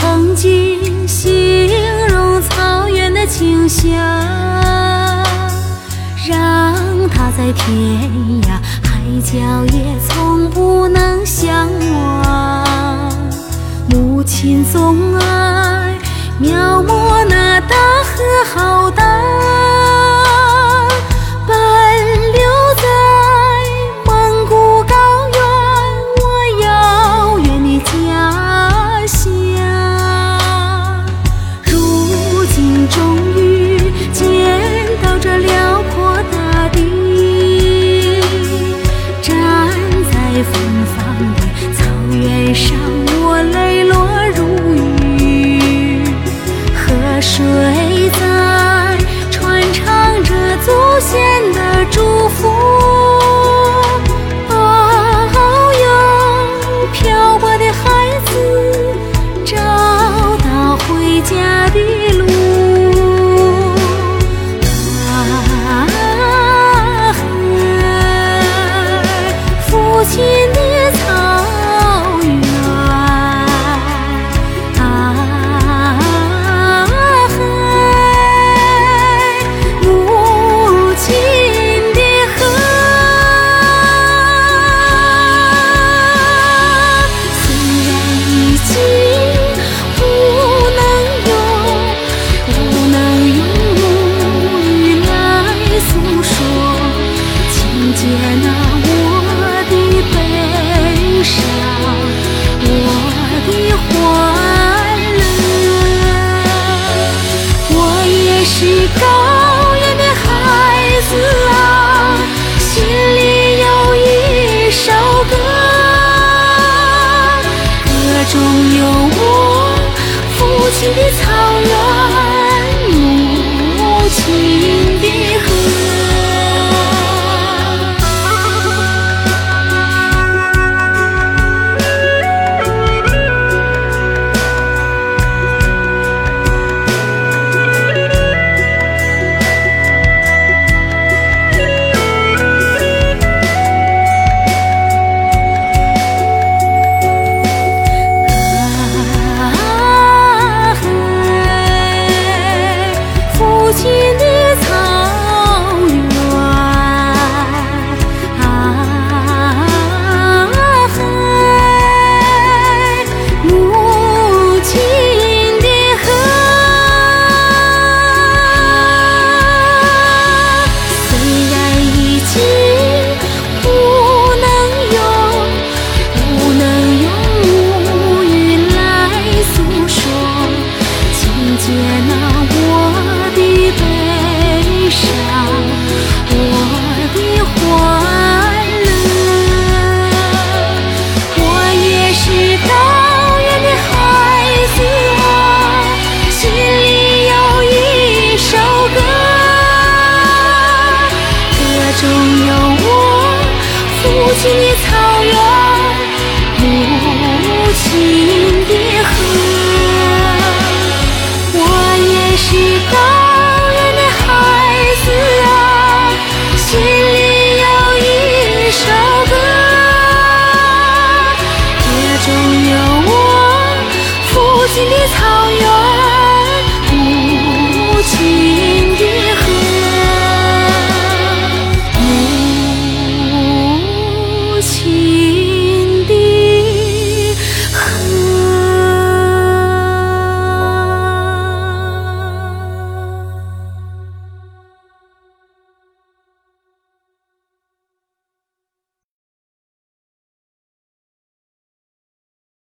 曾经形容草原的清香让它在天涯海角也从不能相忘。母亲总爱描摹那大河浩荡脸上我泪落如雨，河水。青的草原，母亲。青青草原母亲